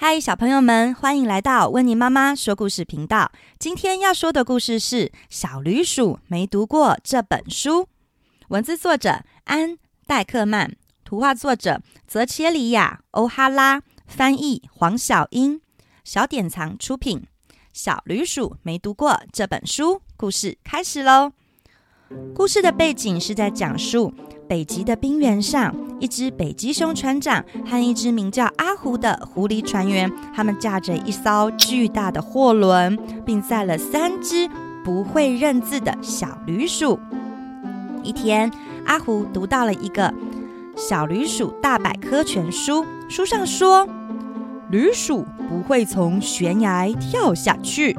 嗨，小朋友们，欢迎来到温妮妈妈说故事频道。今天要说的故事是《小驴鼠没读过这本书》，文字作者安·戴克曼，图画作者泽切里亚·欧哈拉，翻译黄小英，小典藏出品。小驴鼠没读过这本书，故事开始喽。故事的背景是在讲述。北极的冰原上，一只北极熊船长和一只名叫阿胡的狐狸船员，他们驾着一艘巨大的货轮，并载了三只不会认字的小驴鼠。一天，阿胡读到了一个《小驴鼠大百科全书》，书上说，驴鼠不会从悬崖跳下去。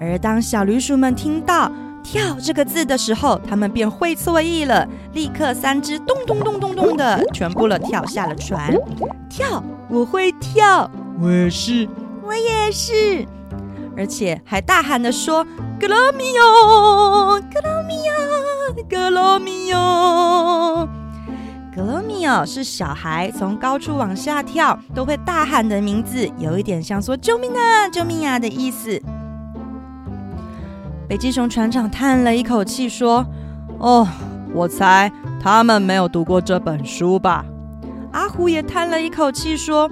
而当小驴鼠们听到，跳这个字的时候，他们便会错意了，立刻三只咚咚咚咚咚的全部了跳下了船。跳，我会跳，我也是，我也是，而且还大喊的说：“格罗米欧，格罗米欧，格罗米欧。”格罗米奥是小孩从高处往下跳都会大喊的名字，有一点像说“救命啊，救命啊”的意思。北极熊船长叹了一口气，说：“哦，我猜他们没有读过这本书吧。”阿虎也叹了一口气，说：“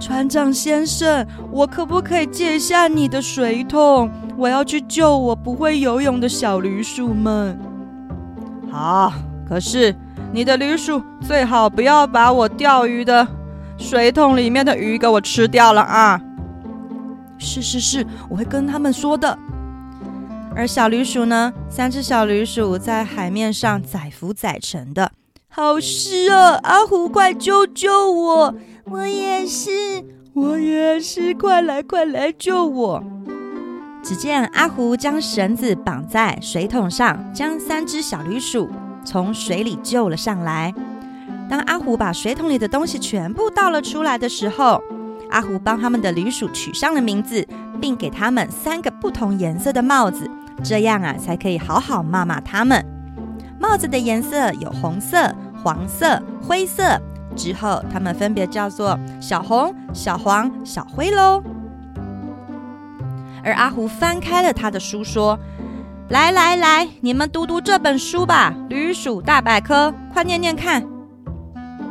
船长先生，我可不可以借一下你的水桶？我要去救我不会游泳的小驴鼠们。”“好，可是你的驴鼠最好不要把我钓鱼的水桶里面的鱼给我吃掉了啊！”“是是是，我会跟他们说的。”而小驴鼠呢？三只小驴鼠在海面上载浮载沉的，好湿啊！阿虎，快救救我！我也是，我也是，快来快来救我！只见阿虎将绳子绑在水桶上，将三只小驴鼠从水里救了上来。当阿虎把水桶里的东西全部倒了出来的时候，阿虎帮他们的驴鼠取上了名字，并给他们三个不同颜色的帽子。这样啊，才可以好好骂骂他们。帽子的颜色有红色、黄色、灰色。之后，他们分别叫做小红、小黄、小灰喽。而阿胡翻开了他的书，说：“来来来，你们读读这本书吧，《驴鼠大百科》，快念念看。”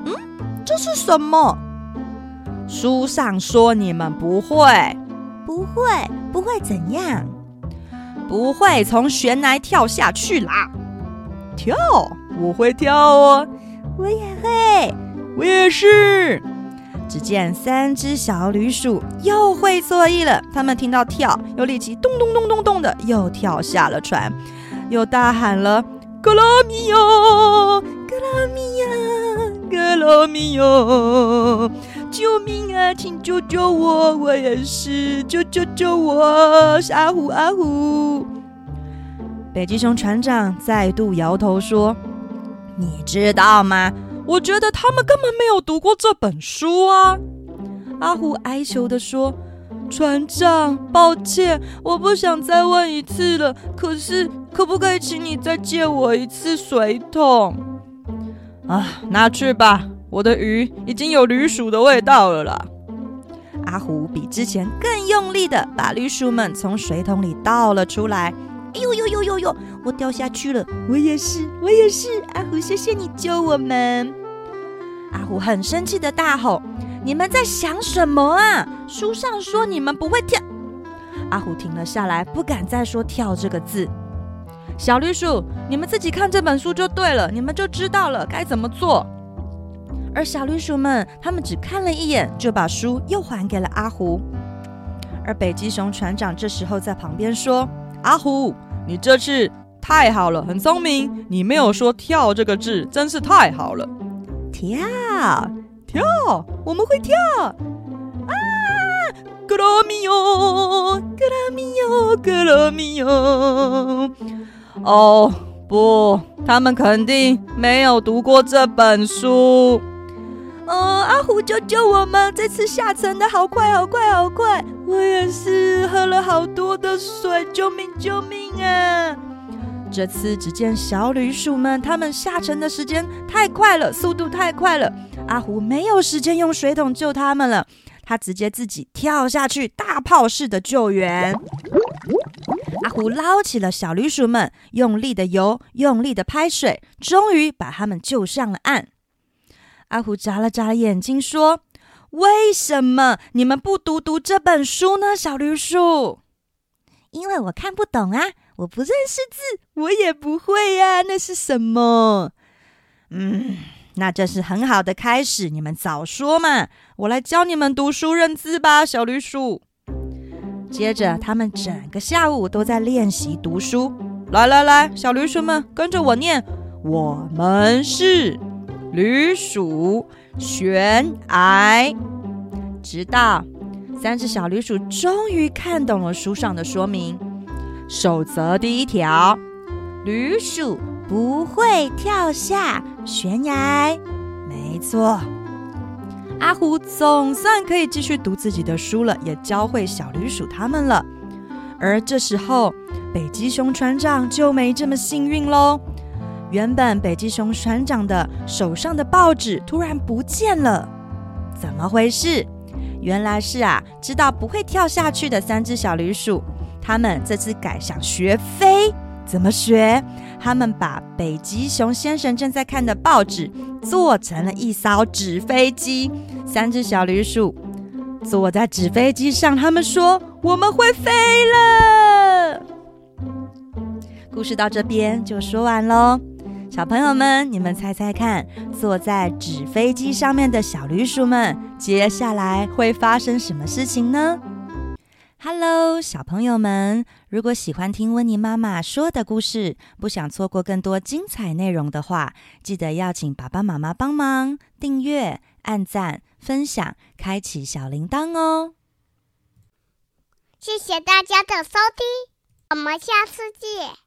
嗯，这是什么？书上说你们不会，不会，不会怎样？不会从悬崖跳下去啦！跳，我会跳哦，我也会，我也是。只见三只小驴鼠又会作意了，他们听到跳，又立即咚咚咚咚咚的又跳下了船，又大喊了：“格罗米欧，格罗米亚，格罗米欧！”救命啊！请救救我！我也是，救救救我！是阿虎，阿虎。北极熊船长再度摇头说：“你知道吗？我觉得他们根本没有读过这本书啊！”阿虎哀求地说：“船长，抱歉，我不想再问一次了。可是，可不可以请你再借我一次水桶？啊，拿去吧。”我的鱼已经有驴鼠的味道了啦！阿虎比之前更用力的把驴鼠们从水桶里倒了出来。哎呦呦呦呦呦！我掉下去了！我也是，我也是！阿虎，谢谢你救我们！阿虎很生气的大吼：“你们在想什么啊？书上说你们不会跳！”阿虎停了下来，不敢再说“跳”这个字。小驴鼠，你们自己看这本书就对了，你们就知道了该怎么做。而小绿鼠们，他们只看了一眼，就把书又还给了阿胡。而北极熊船长这时候在旁边说：“阿胡，你这次太好了，很聪明。你没有说‘跳’这个字，真是太好了。跳，跳，我们会跳啊！格罗米欧，格罗米欧，格罗米欧。哦，不，他们肯定没有读过这本书。”哦，阿虎救救我们！这次下沉的好快，好快，好快！我也是喝了好多的水，救命，救命啊！这次只见小旅鼠们，他们下沉的时间太快了，速度太快了，阿虎没有时间用水桶救他们了，他直接自己跳下去，大炮式的救援。阿虎捞起了小旅鼠们，用力的游，用力的拍水，终于把他们救上了岸。阿虎眨了眨眼睛，说：“为什么你们不读读这本书呢？”小驴鼠：“因为我看不懂啊，我不认识字，我也不会呀、啊。那是什么？”嗯，那这是很好的开始。你们早说嘛，我来教你们读书认字吧，小驴鼠。接着，他们整个下午都在练习读书。来来来，小驴鼠们，跟着我念：我们是旅鼠悬崖。直到三只小旅鼠终于看懂了书上的说明。守则第一条：旅鼠不会跳下悬崖。没错。阿虎总算可以继续读自己的书了，也教会小旅鼠他们了。而这时候，北极熊船长就没这么幸运喽。原本北极熊船长的手上的报纸突然不见了，怎么回事？原来是啊，知道不会跳下去的三只小旅鼠，他们这次改想学飞。怎么学？他们把北极熊先生正在看的报纸做成了一艘纸飞机。三只小旅鼠坐在纸飞机上，他们说：“我们会飞了。”故事到这边就说完喽。小朋友们，你们猜猜看，坐在纸飞机上面的小驴鼠们，接下来会发生什么事情呢？Hello，小朋友们！如果喜欢听温妮妈妈说的故事，不想错过更多精彩内容的话，记得要请爸爸妈妈帮忙订阅、按赞、分享、开启小铃铛哦！谢谢大家的收听，我们下次见。